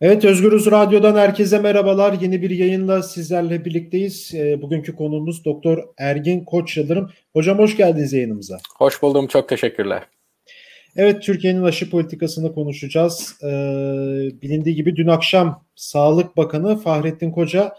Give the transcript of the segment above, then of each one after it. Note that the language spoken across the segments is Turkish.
Evet Özgürüz Radyo'dan herkese merhabalar. Yeni bir yayınla sizlerle birlikteyiz. E, bugünkü konuğumuz Doktor Ergin Koç Yıldırım. Hocam hoş geldiniz yayınımıza. Hoş buldum. Çok teşekkürler. Evet Türkiye'nin aşı politikasını konuşacağız. Ee, bilindiği gibi dün akşam Sağlık Bakanı Fahrettin Koca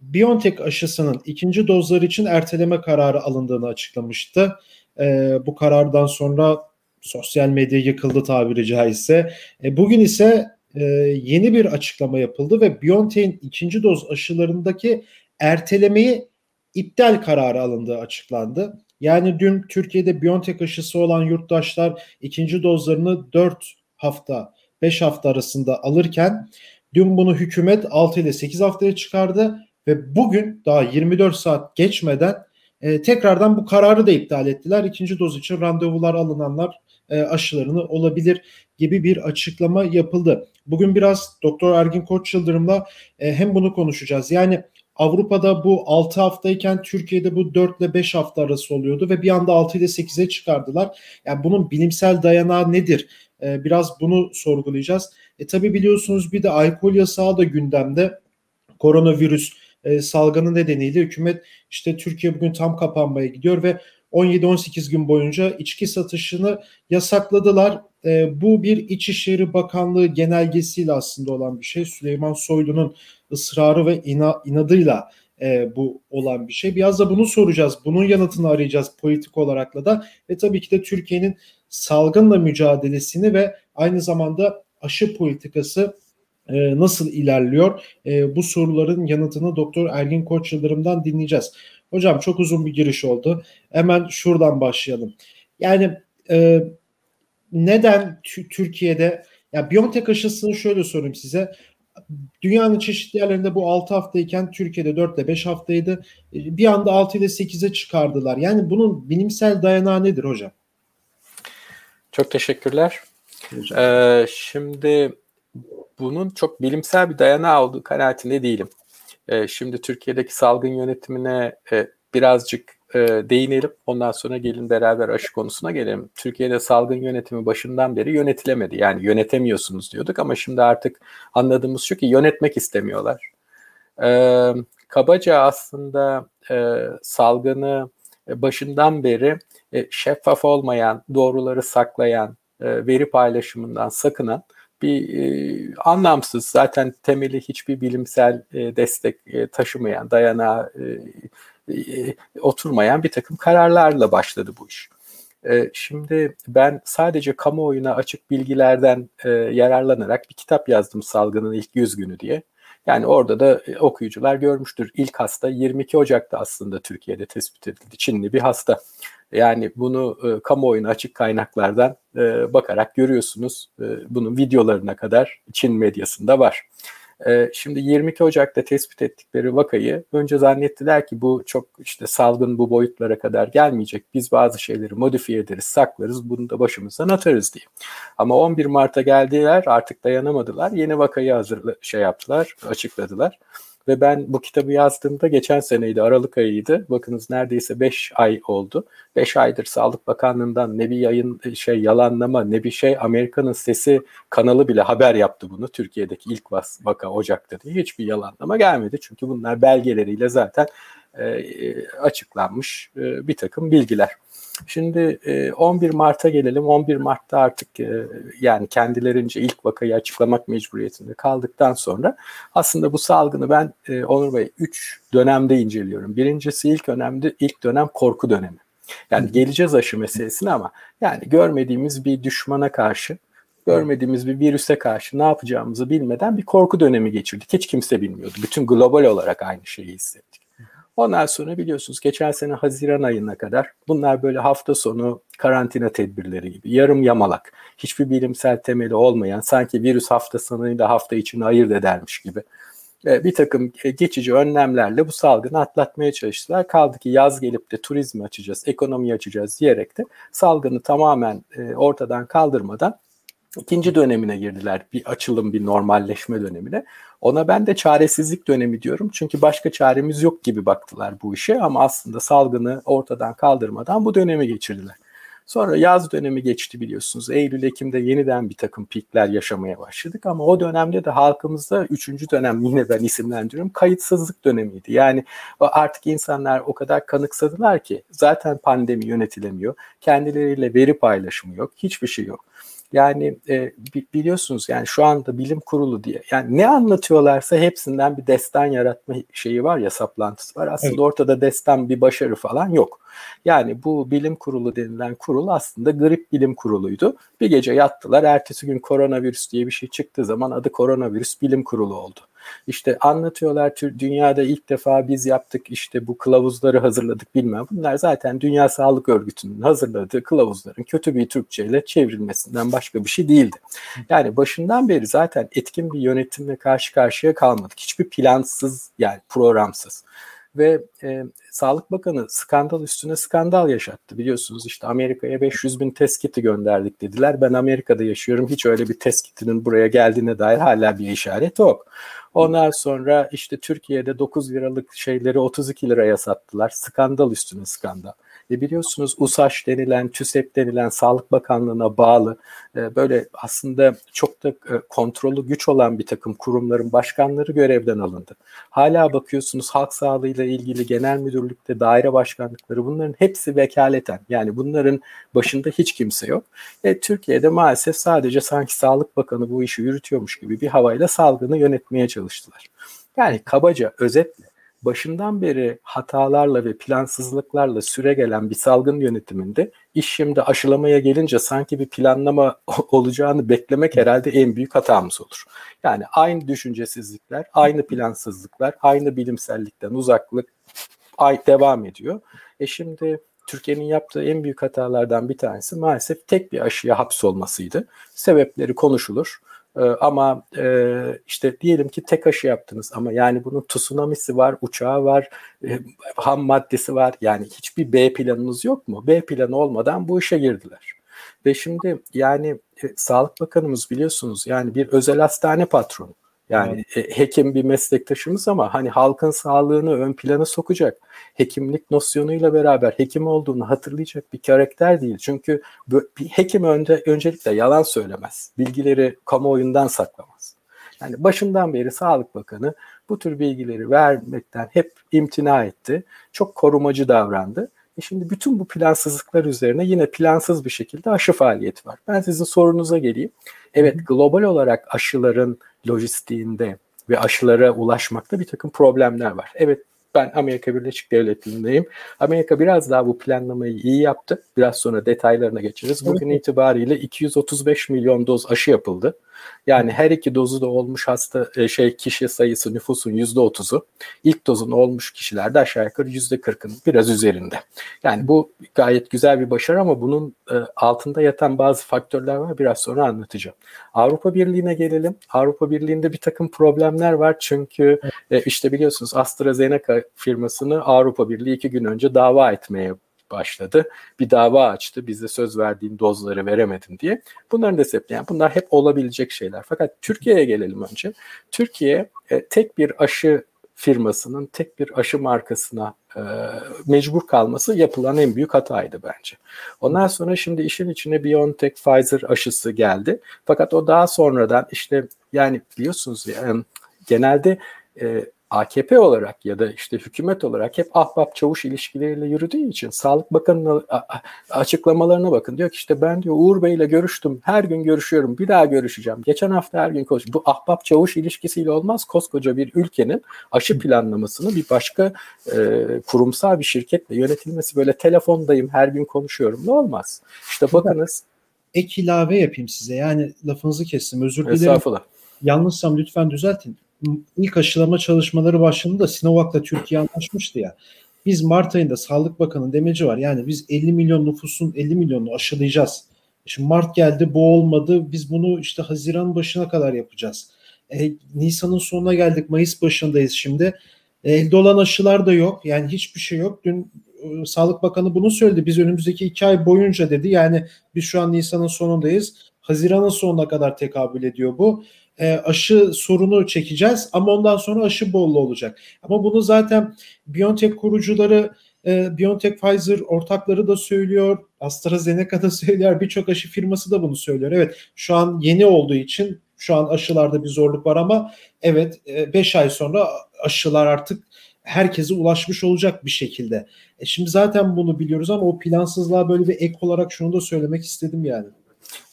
BioNTech aşısının ikinci dozları için erteleme kararı alındığını açıklamıştı. Ee, bu karardan sonra sosyal medya yıkıldı tabiri caizse. E, bugün ise e, yeni bir açıklama yapıldı ve BioNTech'in ikinci doz aşılarındaki ertelemeyi iptal kararı alındığı açıklandı. Yani dün Türkiye'de BioNTech aşısı olan yurttaşlar ikinci dozlarını 4 hafta 5 hafta arasında alırken dün bunu hükümet 6 ile 8 haftaya çıkardı ve bugün daha 24 saat geçmeden e, tekrardan bu kararı da iptal ettiler. İkinci doz için randevular alınanlar aşılarını olabilir gibi bir açıklama yapıldı. Bugün biraz Doktor Ergin Koç Yıldırım'la e, hem bunu konuşacağız. Yani Avrupa'da bu 6 haftayken Türkiye'de bu 4 ile 5 hafta arası oluyordu ve bir anda 6 ile 8'e çıkardılar. Yani bunun bilimsel dayanağı nedir? Ee, biraz bunu sorgulayacağız. E tabi biliyorsunuz bir de alkol yasağı da gündemde. Koronavirüs e, salgını nedeniyle hükümet işte Türkiye bugün tam kapanmaya gidiyor ve 17-18 gün boyunca içki satışını yasakladılar. E, bu bir İçişleri Bakanlığı genelgesiyle aslında olan bir şey. Süleyman Soylu'nun ısrarı ve ina, inadıyla e, bu olan bir şey. Biraz da bunu soracağız. Bunun yanıtını arayacağız politik olarakla da ve tabii ki de Türkiye'nin salgınla mücadelesini ve aynı zamanda aşı politikası e, nasıl ilerliyor? E, bu soruların yanıtını Doktor Ergin Koç Yıldırım'dan dinleyeceğiz. Hocam çok uzun bir giriş oldu. Hemen şuradan başlayalım. Yani e, neden Türkiye'de ya BioNTech aşısını şöyle sorayım size. Dünyanın çeşitli yerlerinde bu 6 haftayken Türkiye'de 4 ile 5 haftaydı. Bir anda 6 ile 8'e çıkardılar. Yani bunun bilimsel dayanağı nedir hocam? Çok teşekkürler. Ee, şimdi bunun çok bilimsel bir dayanağı olduğu kanaatinde değilim. Ee, şimdi Türkiye'deki salgın yönetimine e, birazcık e, değinelim. Ondan sonra gelin beraber aşı konusuna gelelim. Türkiye'de salgın yönetimi başından beri yönetilemedi. Yani yönetemiyorsunuz diyorduk ama şimdi artık anladığımız şu ki yönetmek istemiyorlar. E, kabaca aslında e, salgını başından beri e, şeffaf olmayan, doğruları saklayan, e, veri paylaşımından sakınan bir e, anlamsız zaten temeli hiçbir bilimsel e, destek e, taşımayan, dayanağı e, e, oturmayan bir takım kararlarla başladı bu iş. E, şimdi ben sadece kamuoyuna açık bilgilerden e, yararlanarak bir kitap yazdım salgının ilk 100 günü diye. Yani orada da okuyucular görmüştür. İlk hasta 22 Ocak'ta aslında Türkiye'de tespit edildi. Çinli bir hasta. Yani bunu e, kamuoyuna açık kaynaklardan e, bakarak görüyorsunuz. E, bunun videolarına kadar Çin medyasında var. Ee, şimdi 22 Ocak'ta tespit ettikleri vakayı önce zannettiler ki bu çok işte salgın bu boyutlara kadar gelmeyecek. Biz bazı şeyleri modifiye ederiz, saklarız, bunu da başımızdan atarız diye. Ama 11 Mart'a geldiler artık dayanamadılar. Yeni vakayı hazırla şey yaptılar, açıkladılar. Ve ben bu kitabı yazdığımda geçen seneydi Aralık ayıydı. Bakınız neredeyse 5 ay oldu. 5 aydır Sağlık Bakanlığı'ndan ne bir yayın şey yalanlama ne bir şey Amerika'nın Sesi kanalı bile haber yaptı bunu. Türkiye'deki ilk vaka Ocak'ta diye hiçbir yalanlama gelmedi. Çünkü bunlar belgeleriyle zaten e, e açıklanmış e, bir takım bilgiler. Şimdi 11 e, Mart'a gelelim. 11 Mart'ta artık e, yani kendilerince ilk vakayı açıklamak mecburiyetinde kaldıktan sonra aslında bu salgını ben Onur Bey 3 dönemde inceliyorum. Birincisi ilk önemde ilk dönem korku dönemi. Yani geleceğiz aşı meselesine ama yani görmediğimiz bir düşmana karşı görmediğimiz bir virüse karşı ne yapacağımızı bilmeden bir korku dönemi geçirdik. Hiç kimse bilmiyordu. Bütün global olarak aynı şeyi hissettik. Ondan sonra biliyorsunuz geçen sene Haziran ayına kadar bunlar böyle hafta sonu karantina tedbirleri gibi yarım yamalak hiçbir bilimsel temeli olmayan sanki virüs hafta sonuyla hafta içini ayırt edermiş gibi bir takım e, geçici önlemlerle bu salgını atlatmaya çalıştılar. Kaldı ki yaz gelip de turizmi açacağız, ekonomi açacağız diyerek de salgını tamamen e, ortadan kaldırmadan ikinci dönemine girdiler. Bir açılım, bir normalleşme dönemine. Ona ben de çaresizlik dönemi diyorum. Çünkü başka çaremiz yok gibi baktılar bu işe ama aslında salgını ortadan kaldırmadan bu dönemi geçirdiler. Sonra yaz dönemi geçti biliyorsunuz. Eylül, Ekim'de yeniden bir takım pikler yaşamaya başladık ama o dönemde de halkımızda üçüncü dönem yine ben isimlendiriyorum kayıtsızlık dönemiydi. Yani artık insanlar o kadar kanıksadılar ki zaten pandemi yönetilemiyor. Kendileriyle veri paylaşımı yok. Hiçbir şey yok. Yani e, biliyorsunuz yani şu anda bilim kurulu diye yani ne anlatıyorlarsa hepsinden bir destan yaratma şeyi var ya saplantısı var. Aslında evet. ortada destan bir başarı falan yok. Yani bu bilim kurulu denilen kurul aslında grip bilim kuruluydu. Bir gece yattılar. Ertesi gün koronavirüs diye bir şey çıktığı zaman adı koronavirüs bilim kurulu oldu. İşte anlatıyorlar dünyada ilk defa biz yaptık işte bu kılavuzları hazırladık bilmem. Bunlar zaten Dünya Sağlık Örgütü'nün hazırladığı kılavuzların kötü bir Türkçe ile çevrilmesinden başka bir şey değildi. Yani başından beri zaten etkin bir yönetimle karşı karşıya kalmadık. Hiçbir plansız yani programsız ve Sağlık Bakanı skandal üstüne skandal yaşattı. Biliyorsunuz işte Amerika'ya 500 bin test kiti gönderdik dediler. Ben Amerika'da yaşıyorum. Hiç öyle bir test kitinin buraya geldiğine dair hala bir işaret yok. Ondan sonra işte Türkiye'de 9 liralık şeyleri 32 liraya sattılar. Skandal üstüne skandal. E biliyorsunuz USAŞ denilen, TÜSEP denilen Sağlık Bakanlığı'na bağlı e, böyle aslında çok da e, kontrolü güç olan bir takım kurumların başkanları görevden alındı. Hala bakıyorsunuz halk sağlığıyla ilgili genel müdürlükte daire başkanlıkları bunların hepsi vekaleten. Yani bunların başında hiç kimse yok. E, Türkiye'de maalesef sadece sanki Sağlık Bakanı bu işi yürütüyormuş gibi bir havayla salgını yönetmeye çalıştılar. Yani kabaca özetle başından beri hatalarla ve plansızlıklarla süre gelen bir salgın yönetiminde iş şimdi aşılamaya gelince sanki bir planlama olacağını beklemek herhalde en büyük hatamız olur. Yani aynı düşüncesizlikler, aynı plansızlıklar, aynı bilimsellikten uzaklık ay devam ediyor. E şimdi Türkiye'nin yaptığı en büyük hatalardan bir tanesi maalesef tek bir aşıya hapsolmasıydı. Sebepleri konuşulur. Ee, ama e, işte diyelim ki tek aşı yaptınız ama yani bunun tsunamisi var, uçağı var, e, ham maddesi var. Yani hiçbir B planınız yok mu? B planı olmadan bu işe girdiler. Ve şimdi yani e, Sağlık Bakanımız biliyorsunuz yani bir özel hastane patronu. Yani evet. Hekim bir meslektaşımız ama hani halkın sağlığını ön plana sokacak, hekimlik nosyonuyla beraber hekim olduğunu hatırlayacak bir karakter değil. Çünkü bir hekim önce öncelikle yalan söylemez, bilgileri kamuoyundan saklamaz. Yani başından beri Sağlık Bakanı bu tür bilgileri vermekten hep imtina etti. Çok korumacı davrandı. E şimdi bütün bu plansızlıklar üzerine yine plansız bir şekilde aşı faaliyeti var. Ben sizin sorunuza geleyim. Evet global olarak aşıların lojistiğinde ve aşılara ulaşmakta bir takım problemler var. Evet ben Amerika Birleşik Devletleri'ndeyim. Amerika biraz daha bu planlamayı iyi yaptı. Biraz sonra detaylarına geçeriz. Bugün itibariyle 235 milyon doz aşı yapıldı. Yani her iki dozu da olmuş hasta e, şey kişi sayısı nüfusun yüzde otuzu. İlk dozun olmuş kişilerde aşağı yukarı yüzde kırkın biraz üzerinde. Yani bu gayet güzel bir başarı ama bunun e, altında yatan bazı faktörler var. Biraz sonra anlatacağım. Avrupa Birliği'ne gelelim. Avrupa Birliği'nde bir takım problemler var çünkü e, işte biliyorsunuz AstraZeneca firmasını Avrupa Birliği iki gün önce dava etmeye başladı. Bir dava açtı. Bize söz verdiğin dozları veremedim diye. Bunların da sebebi yani bunlar hep olabilecek şeyler. Fakat Türkiye'ye gelelim önce. Türkiye e, tek bir aşı firmasının tek bir aşı markasına e, mecbur kalması yapılan en büyük hataydı bence. Ondan sonra şimdi işin içine BioNTech Pfizer aşısı geldi. Fakat o daha sonradan işte yani biliyorsunuz yani genelde e, AKP olarak ya da işte hükümet olarak hep ahbap çavuş ilişkileriyle yürüdüğü için Sağlık Bakanı'nın açıklamalarına bakın. Diyor ki işte ben diyor Uğur Bey'le görüştüm. Her gün görüşüyorum. Bir daha görüşeceğim. Geçen hafta her gün konuştum. Bu ahbap çavuş ilişkisiyle olmaz. Koskoca bir ülkenin aşı planlamasını bir başka e, kurumsal bir şirketle yönetilmesi böyle telefondayım her gün konuşuyorum. Ne olmaz? İşte bakınız. Ek ilave yapayım size. Yani lafınızı kestim. Özür dilerim. Estağfurullah. Yanlışsam lütfen düzeltin ilk aşılama çalışmaları başladığında Sinovac'la Türkiye anlaşmıştı ya. Biz Mart ayında Sağlık Bakanı demeci var. Yani biz 50 milyon nüfusun 50 milyonunu aşılayacağız. Şimdi Mart geldi bu olmadı. Biz bunu işte Haziran başına kadar yapacağız. E, Nisan'ın sonuna geldik. Mayıs başındayız şimdi. E, elde olan aşılar da yok. Yani hiçbir şey yok. Dün e, Sağlık Bakanı bunu söyledi. Biz önümüzdeki iki ay boyunca dedi. Yani biz şu an Nisan'ın sonundayız. Haziran'ın sonuna kadar tekabül ediyor bu e, aşı sorunu çekeceğiz ama ondan sonra aşı bollu olacak. Ama bunu zaten BioNTech kurucuları e, BioNTech Pfizer ortakları da söylüyor. AstraZeneca da söylüyor. Birçok aşı firması da bunu söylüyor. Evet şu an yeni olduğu için şu an aşılarda bir zorluk var ama evet 5 ay sonra aşılar artık herkese ulaşmış olacak bir şekilde. E şimdi zaten bunu biliyoruz ama o plansızlığa böyle bir ek olarak şunu da söylemek istedim yani.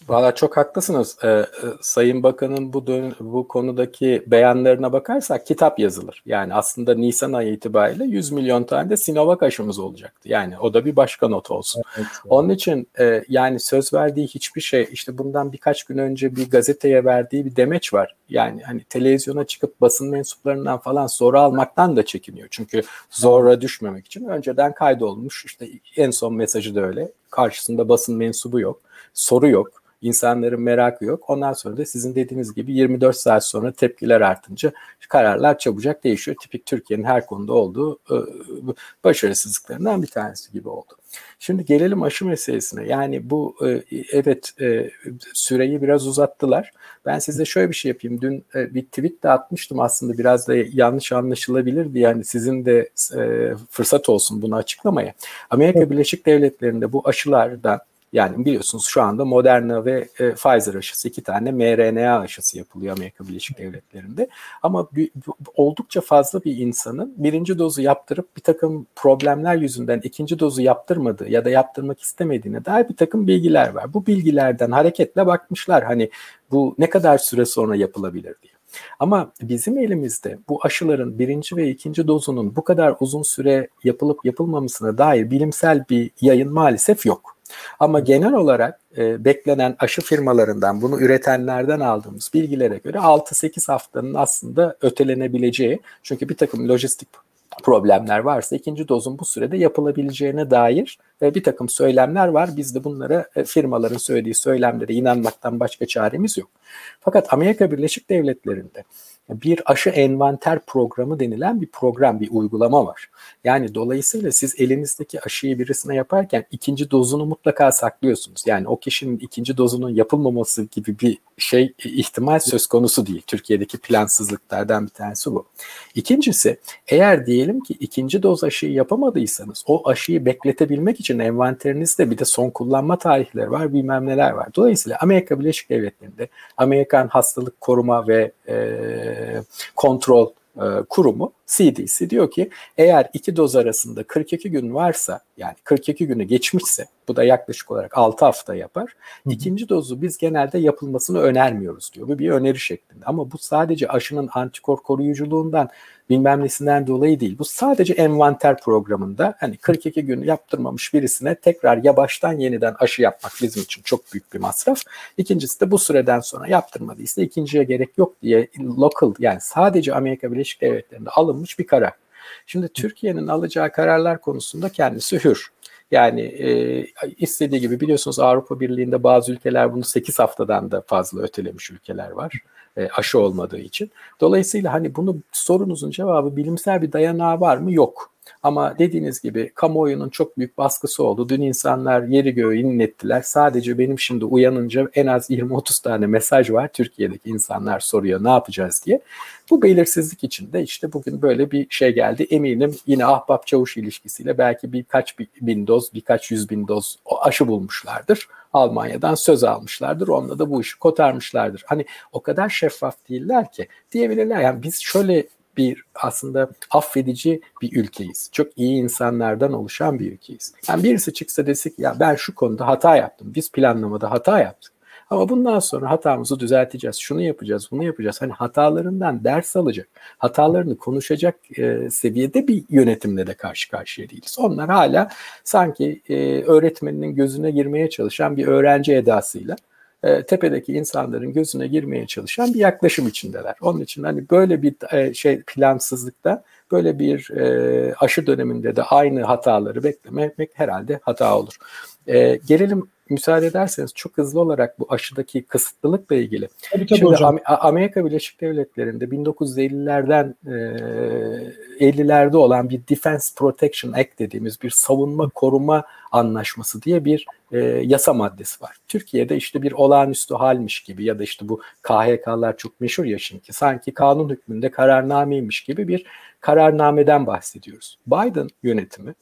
Valla çok haklısınız. Ee, Sayın Bakan'ın bu dön- bu konudaki beyanlarına bakarsak kitap yazılır. Yani aslında Nisan ayı itibariyle 100 milyon tane de Sinovac aşımız olacaktı. Yani o da bir başka not olsun. Evet, evet. Onun için e, yani söz verdiği hiçbir şey işte bundan birkaç gün önce bir gazeteye verdiği bir demeç var. Yani hani televizyona çıkıp basın mensuplarından falan soru almaktan da çekiniyor. Çünkü zora düşmemek için önceden kaydolmuş. İşte en son mesajı da öyle. Karşısında basın mensubu yok. Soru yok İnsanların merakı yok. Ondan sonra da sizin dediğiniz gibi 24 saat sonra tepkiler artınca kararlar çabucak değişiyor. Tipik Türkiye'nin her konuda olduğu e, başarısızlıklarından bir tanesi gibi oldu. Şimdi gelelim aşı meselesine. Yani bu e, evet e, süreyi biraz uzattılar. Ben size şöyle bir şey yapayım. Dün bir tweet de atmıştım aslında biraz da yanlış anlaşılabilir diye. Yani sizin de fırsat olsun bunu açıklamaya. Amerika Birleşik Devletleri'nde bu aşılardan yani biliyorsunuz şu anda Moderna ve e, Pfizer aşısı iki tane mRNA aşısı yapılıyor Amerika Birleşik Devletleri'nde. Ama bir, oldukça fazla bir insanın birinci dozu yaptırıp bir takım problemler yüzünden ikinci dozu yaptırmadığı ya da yaptırmak istemediğine dair bir takım bilgiler var. Bu bilgilerden hareketle bakmışlar hani bu ne kadar süre sonra yapılabilir diye. Ama bizim elimizde bu aşıların birinci ve ikinci dozunun bu kadar uzun süre yapılıp yapılmamasına dair bilimsel bir yayın maalesef yok. Ama genel olarak e, beklenen aşı firmalarından, bunu üretenlerden aldığımız bilgilere göre 6-8 haftanın aslında ötelenebileceği, çünkü bir takım lojistik problemler varsa ikinci dozun bu sürede yapılabileceğine dair e, bir takım söylemler var. Biz de bunlara e, firmaların söylediği söylemlere inanmaktan başka çaremiz yok. Fakat Amerika Birleşik Devletleri'nde bir aşı envanter programı denilen bir program, bir uygulama var. Yani dolayısıyla siz elinizdeki aşıyı birisine yaparken ikinci dozunu mutlaka saklıyorsunuz. Yani o kişinin ikinci dozunun yapılmaması gibi bir şey ihtimal söz konusu değil. Türkiye'deki plansızlıklardan bir tanesi bu. İkincisi eğer diyelim ki ikinci doz aşıyı yapamadıysanız o aşıyı bekletebilmek için envanterinizde bir de son kullanma tarihleri var bilmem neler var. Dolayısıyla Amerika Birleşik Devletleri'nde Amerikan Hastalık Koruma ve e, Kontrol e, kurumu CDC diyor ki eğer iki doz arasında 42 gün varsa yani 42 günü geçmişse bu da yaklaşık olarak 6 hafta yapar. İkinci dozu biz genelde yapılmasını önermiyoruz diyor. Bu bir öneri şeklinde. Ama bu sadece aşının antikor koruyuculuğundan bilmem nesinden dolayı değil. Bu sadece envanter programında hani 42 gün yaptırmamış birisine tekrar ya baştan yeniden aşı yapmak bizim için çok büyük bir masraf. İkincisi de bu süreden sonra yaptırmadıysa ikinciye gerek yok diye local yani sadece Amerika Birleşik Devletleri'nde alınmış bir karar. Şimdi Türkiye'nin alacağı kararlar konusunda kendisi hür. Yani e, istediği gibi biliyorsunuz Avrupa Birliği'nde bazı ülkeler bunu 8 haftadan da fazla ötelemiş ülkeler var e, aşı olmadığı için. Dolayısıyla hani bunu sorunuzun cevabı bilimsel bir dayanağı var mı? Yok. Ama dediğiniz gibi kamuoyunun çok büyük baskısı oldu. Dün insanlar yeri göğü inlettiler. Sadece benim şimdi uyanınca en az 20-30 tane mesaj var. Türkiye'deki insanlar soruyor ne yapacağız diye. Bu belirsizlik içinde işte bugün böyle bir şey geldi. Eminim yine ahbap çavuş ilişkisiyle belki birkaç bin doz, birkaç yüz bin doz aşı bulmuşlardır. Almanya'dan söz almışlardır. Onunla da bu işi kotarmışlardır. Hani o kadar şeffaf değiller ki diyebilirler. Yani biz şöyle bir aslında affedici bir ülkeyiz. Çok iyi insanlardan oluşan bir ülkeyiz. Yani birisi çıksa desek ya ben şu konuda hata yaptım. Biz planlamada hata yaptık. Ama bundan sonra hatamızı düzelteceğiz. Şunu yapacağız, bunu yapacağız. Hani hatalarından ders alacak, hatalarını konuşacak e, seviyede bir yönetimle de karşı karşıya değiliz. Onlar hala sanki e, öğretmeninin gözüne girmeye çalışan bir öğrenci edasıyla e, tepedeki insanların gözüne girmeye çalışan bir yaklaşım içindeler. Onun için hani böyle bir e, şey plansızlıkta böyle bir e, aşı döneminde de aynı hataları beklemek herhalde hata olur. E, gelelim müsaade ederseniz çok hızlı olarak bu aşıdaki kısıtlılıkla ilgili. Tabii, tabii Şimdi hocam. Amerika Birleşik Devletleri'nde 1950'lerden e, 50'lerde olan bir Defense Protection Act dediğimiz bir savunma koruma anlaşması diye bir e, yasa maddesi var. Türkiye'de işte bir olağanüstü halmiş gibi ya da işte bu KHK'lar çok meşhur ya şimdi sanki kanun hükmünde kararnameymiş gibi bir kararnameden bahsediyoruz. Biden yönetimi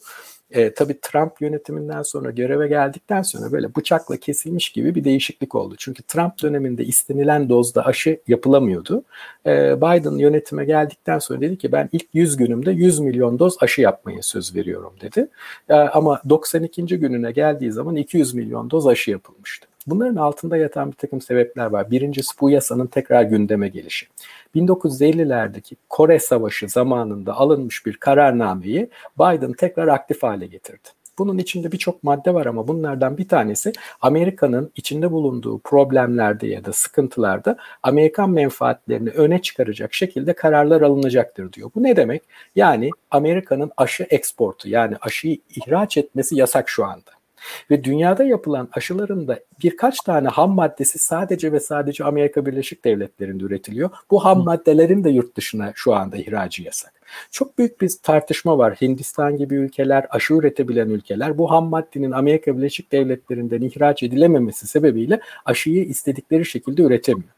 E, tabii Trump yönetiminden sonra göreve geldikten sonra böyle bıçakla kesilmiş gibi bir değişiklik oldu. Çünkü Trump döneminde istenilen dozda aşı yapılamıyordu. E, Biden yönetime geldikten sonra dedi ki ben ilk 100 günümde 100 milyon doz aşı yapmaya söz veriyorum dedi. E, ama 92. gününe geldiği zaman 200 milyon doz aşı yapılmıştı. Bunların altında yatan bir takım sebepler var. Birincisi bu yasanın tekrar gündeme gelişi. 1950'lerdeki Kore Savaşı zamanında alınmış bir kararnameyi Biden tekrar aktif hale getirdi. Bunun içinde birçok madde var ama bunlardan bir tanesi Amerika'nın içinde bulunduğu problemlerde ya da sıkıntılarda Amerikan menfaatlerini öne çıkaracak şekilde kararlar alınacaktır diyor. Bu ne demek? Yani Amerika'nın aşı eksportu yani aşıyı ihraç etmesi yasak şu anda. Ve dünyada yapılan aşıların da birkaç tane ham maddesi sadece ve sadece Amerika Birleşik Devletleri'nde üretiliyor. Bu ham maddelerin de yurt dışına şu anda ihracı yasak. Çok büyük bir tartışma var. Hindistan gibi ülkeler, aşı üretebilen ülkeler bu ham maddenin Amerika Birleşik Devletleri'nden ihraç edilememesi sebebiyle aşıyı istedikleri şekilde üretemiyor.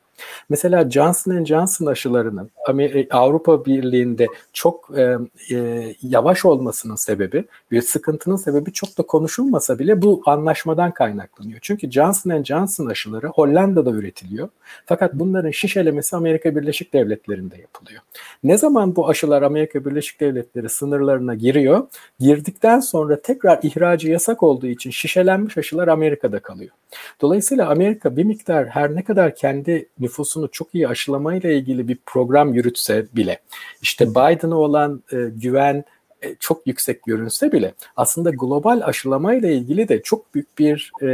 Mesela Johnson Johnson aşılarının e, Avrupa Birliği'nde çok e, e, yavaş olmasının sebebi bir sıkıntının sebebi çok da konuşulmasa bile bu anlaşmadan kaynaklanıyor. Çünkü Johnson Johnson aşıları Hollanda'da üretiliyor. Fakat bunların şişelemesi Amerika Birleşik Devletleri'nde yapılıyor. Ne zaman bu aşılar Amerika Birleşik Devletleri sınırlarına giriyor? Girdikten sonra tekrar ihracı yasak olduğu için şişelenmiş aşılar Amerika'da kalıyor. Dolayısıyla Amerika bir miktar her ne kadar kendi nüfusunu çok iyi aşılamayla ilgili bir program yürütse bile işte Biden'a olan e, güven e, çok yüksek görünse bile aslında global aşılamayla ilgili de çok büyük bir e,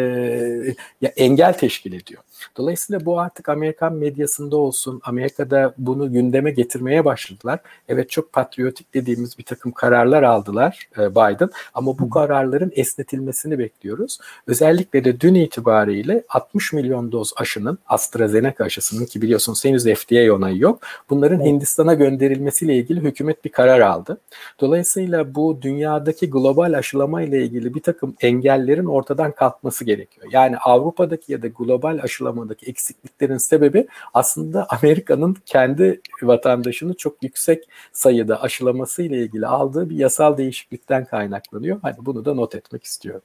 ya engel teşkil ediyor. Dolayısıyla bu artık Amerikan medyasında olsun, Amerika'da bunu gündeme getirmeye başladılar. Evet çok patriotik dediğimiz bir takım kararlar aldılar e, Biden ama bu kararların esnetilmesini bekliyoruz. Özellikle de dün itibariyle 60 milyon doz aşının AstraZeneca aşısının ki biliyorsunuz henüz FDA onayı yok. Bunların Hindistan'a gönderilmesiyle ilgili hükümet bir karar aldı. Dolayısıyla bu dünyadaki global aşılama ile ilgili bir takım engellerin ortadan kalkması gerekiyor. Yani Avrupa'daki ya da global aşılama uygulamadaki eksikliklerin sebebi aslında Amerika'nın kendi vatandaşını çok yüksek sayıda aşılaması ile ilgili aldığı bir yasal değişiklikten kaynaklanıyor. Hani bunu da not etmek istiyorum.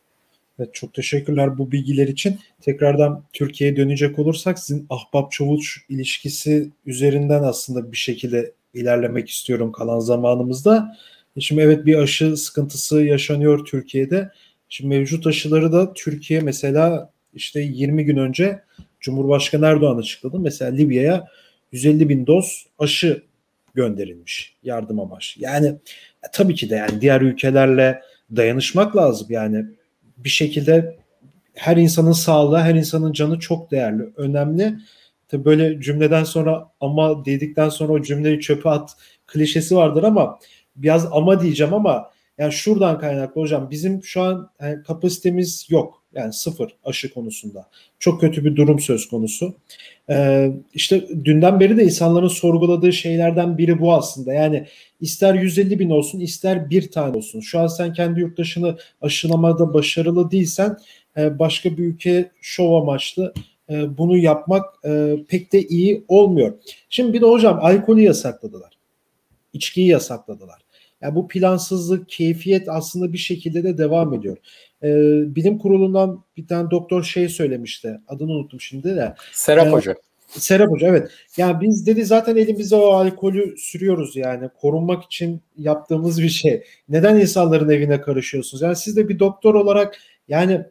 Evet, çok teşekkürler bu bilgiler için. Tekrardan Türkiye'ye dönecek olursak sizin ahbap çavuş ilişkisi üzerinden aslında bir şekilde ilerlemek istiyorum kalan zamanımızda. Şimdi evet bir aşı sıkıntısı yaşanıyor Türkiye'de. Şimdi mevcut aşıları da Türkiye mesela işte 20 gün önce Cumhurbaşkanı Erdoğan açıkladı. Mesela Libya'ya 150 bin doz aşı gönderilmiş yardım amaçlı. Yani e, tabii ki de yani diğer ülkelerle dayanışmak lazım. Yani bir şekilde her insanın sağlığı, her insanın canı çok değerli, önemli. Tabii böyle cümleden sonra ama dedikten sonra o cümleyi çöpe at klişesi vardır ama biraz ama diyeceğim ama yani şuradan kaynaklı hocam bizim şu an yani kapasitemiz yok yani sıfır aşı konusunda. Çok kötü bir durum söz konusu. Ee, işte dünden beri de insanların sorguladığı şeylerden biri bu aslında. Yani ister 150 bin olsun ister bir tane olsun. Şu an sen kendi yurttaşını aşılamada başarılı değilsen e, başka bir ülke şov amaçlı e, bunu yapmak e, pek de iyi olmuyor. Şimdi bir de hocam alkolü yasakladılar. İçkiyi yasakladılar. Yani bu plansızlık, keyfiyet aslında bir şekilde de devam ediyor. Ee, bilim kurulundan bir tane doktor şey söylemişti. Adını unuttum şimdi de. Serap ee, Hoca. Serap Hoca evet. Yani biz dedi zaten elimize o alkolü sürüyoruz yani. Korunmak için yaptığımız bir şey. Neden insanların evine karışıyorsunuz? Yani siz de bir doktor olarak yani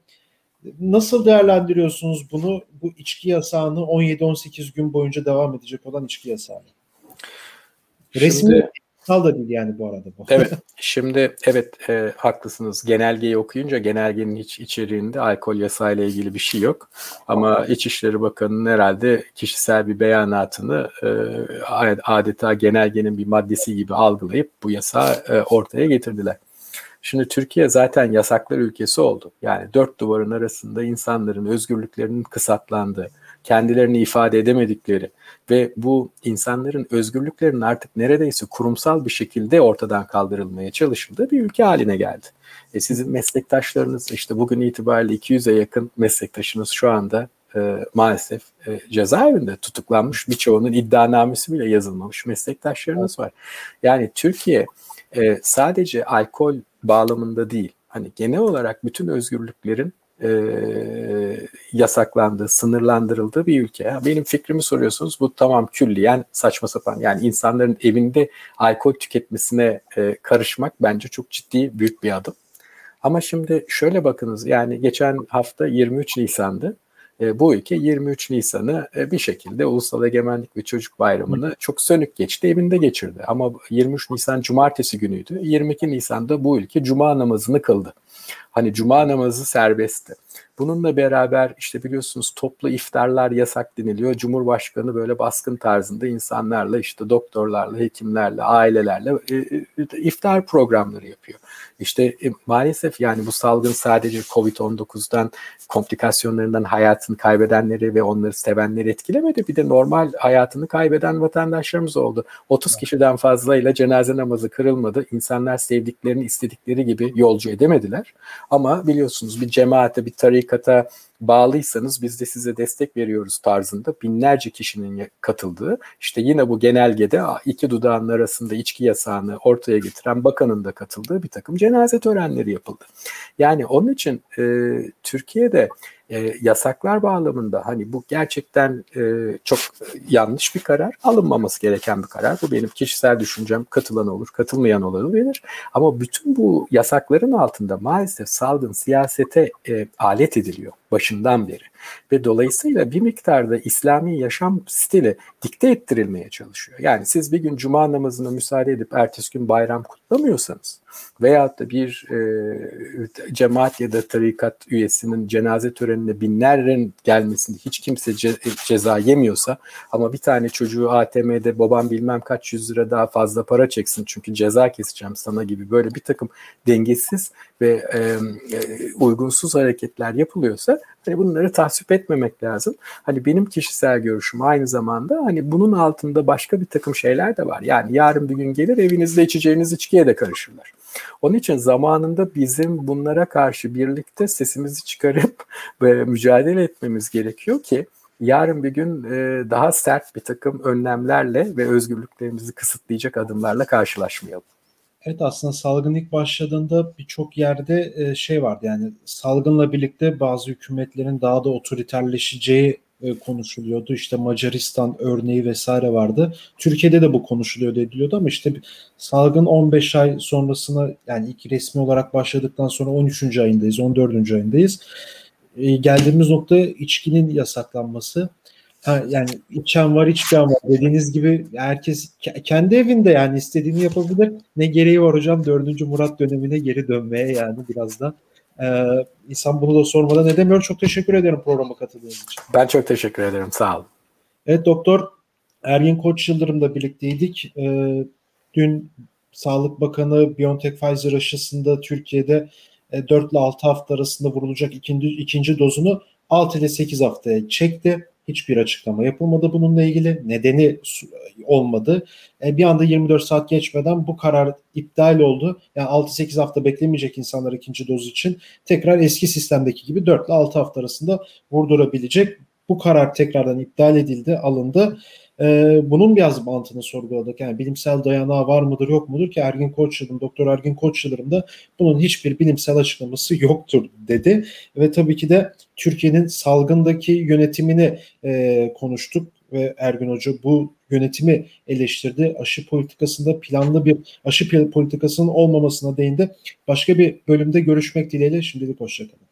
nasıl değerlendiriyorsunuz bunu? Bu içki yasağını 17-18 gün boyunca devam edecek olan içki yasağını. Şimdi, Resmi Sal da değil yani bu arada bu. Evet. Şimdi evet e, haklısınız. Genelgeyi okuyunca genelgenin hiç içeriğinde alkol yasayla ilgili bir şey yok. Ama İçişleri Bakanı'nın herhalde kişisel bir beyanatını e, adeta genelgenin bir maddesi gibi algılayıp bu yasağı e, ortaya getirdiler. Şimdi Türkiye zaten yasaklar ülkesi oldu. Yani dört duvarın arasında insanların özgürlüklerinin kısıtlandığı, kendilerini ifade edemedikleri ve bu insanların özgürlüklerinin artık neredeyse kurumsal bir şekilde ortadan kaldırılmaya çalışıldığı bir ülke haline geldi. E sizin meslektaşlarınız işte bugün itibariyle 200'e yakın meslektaşınız şu anda e, maalesef e, cezaevinde tutuklanmış birçoğunun iddianamesi bile yazılmamış meslektaşlarınız var. Yani Türkiye e, sadece alkol bağlamında değil hani genel olarak bütün özgürlüklerin e, yasaklandığı, sınırlandırıldığı bir ülke. Benim fikrimi soruyorsunuz bu tamam külliyen saçma sapan. Yani insanların evinde alkol tüketmesine e, karışmak bence çok ciddi büyük bir adım. Ama şimdi şöyle bakınız yani geçen hafta 23 Nisan'dı. E, bu ülke 23 Nisan'ı e, bir şekilde Ulusal Egemenlik ve Çocuk Bayramı'nı çok sönük geçti, evinde geçirdi. Ama 23 Nisan Cumartesi günüydü. 22 Nisan'da bu ülke Cuma namazını kıldı. Hani Cuma namazı serbestti. Bununla beraber işte biliyorsunuz toplu iftarlar yasak deniliyor. Cumhurbaşkanı böyle baskın tarzında insanlarla işte doktorlarla, hekimlerle, ailelerle e, e, iftar programları yapıyor. İşte e, maalesef yani bu salgın sadece Covid-19'dan komplikasyonlarından hayatını kaybedenleri ve onları sevenleri etkilemedi. Bir de normal hayatını kaybeden vatandaşlarımız oldu. 30 kişiden fazlayla cenaze namazı kırılmadı. İnsanlar sevdiklerini istedikleri gibi yolcu edemediler. Ama biliyorsunuz bir cemaate, bir ka tā, eh, bağlıysanız biz de size destek veriyoruz tarzında binlerce kişinin katıldığı işte yine bu genelgede iki dudağın arasında içki yasağını ortaya getiren bakanın da katıldığı bir takım cenaze törenleri yapıldı. Yani onun için e, Türkiye'de e, yasaklar bağlamında hani bu gerçekten e, çok yanlış bir karar, alınmaması gereken bir karar. Bu benim kişisel düşüncem. Katılan olur, katılmayan olabilir. Ama bütün bu yasakların altında maalesef salgın siyasete e, alet ediliyor başından beri. Ve dolayısıyla bir miktarda İslami yaşam stili dikte ettirilmeye çalışıyor. Yani siz bir gün cuma namazına müsaade edip ertesi gün bayram kutlamıyorsanız veyahut da bir e, cemaat ya da tarikat üyesinin cenaze törenine binlerin gelmesinde hiç kimse ce, ceza yemiyorsa ama bir tane çocuğu ATM'de babam bilmem kaç yüz lira daha fazla para çeksin çünkü ceza keseceğim sana gibi böyle bir takım dengesiz ve e, e, uygunsuz hareketler yapılıyorsa hani bunları tasvip etmemek lazım. Hani benim kişisel görüşüm aynı zamanda hani bunun altında başka bir takım şeyler de var. Yani yarın bir gün gelir evinizde içeceğiniz içkiye de karışırlar. Onun için zamanında bizim bunlara karşı birlikte sesimizi çıkarıp mücadele etmemiz gerekiyor ki yarın bir gün e, daha sert bir takım önlemlerle ve özgürlüklerimizi kısıtlayacak adımlarla karşılaşmayalım. Evet aslında salgın ilk başladığında birçok yerde e, şey vardı yani salgınla birlikte bazı hükümetlerin daha da otoriterleşeceği e, konuşuluyordu. İşte Macaristan örneği vesaire vardı. Türkiye'de de bu konuşuluyordu ediliyordu ama işte salgın 15 ay sonrasına yani ilk resmi olarak başladıktan sonra 13. ayındayız, 14. ayındayız. E, geldiğimiz nokta içkinin yasaklanması. Ha, yani içen var içmeyen var dediğiniz gibi herkes kendi evinde yani istediğini yapabilir. Ne gereği var hocam 4. Murat dönemine geri dönmeye yani biraz da. Ee, insan bunu da sormadan edemiyor. Çok teşekkür ederim programa katıldığınız için. Ben çok teşekkür ederim. Sağ olun. Evet doktor Ergin Koç Yıldırım'la birlikteydik. Ee, dün Sağlık Bakanı BioNTech Pfizer aşısında Türkiye'de e, 4 ile 6 hafta arasında vurulacak ikinci, ikinci dozunu 6 ile 8 haftaya çekti. Hiçbir açıklama yapılmadı bununla ilgili. Nedeni olmadı. E, bir anda 24 saat geçmeden bu karar iptal oldu. Yani 6-8 hafta beklemeyecek insanlar ikinci doz için tekrar eski sistemdeki gibi 4 ile 6 hafta arasında vurdurabilecek. Bu karar tekrardan iptal edildi, alındı. Ee, bunun biraz mantığını sorguladık. Yani bilimsel dayanağı var mıdır yok mudur ki Ergin Koçyıldırım, Doktor Ergin Koçyıldırım da bunun hiçbir bilimsel açıklaması yoktur dedi. Ve tabii ki de Türkiye'nin salgındaki yönetimini e, konuştuk ve Ergin Hoca bu yönetimi eleştirdi. Aşı politikasında planlı bir aşı politikasının olmamasına değindi. Başka bir bölümde görüşmek dileğiyle şimdilik hoşçakalın.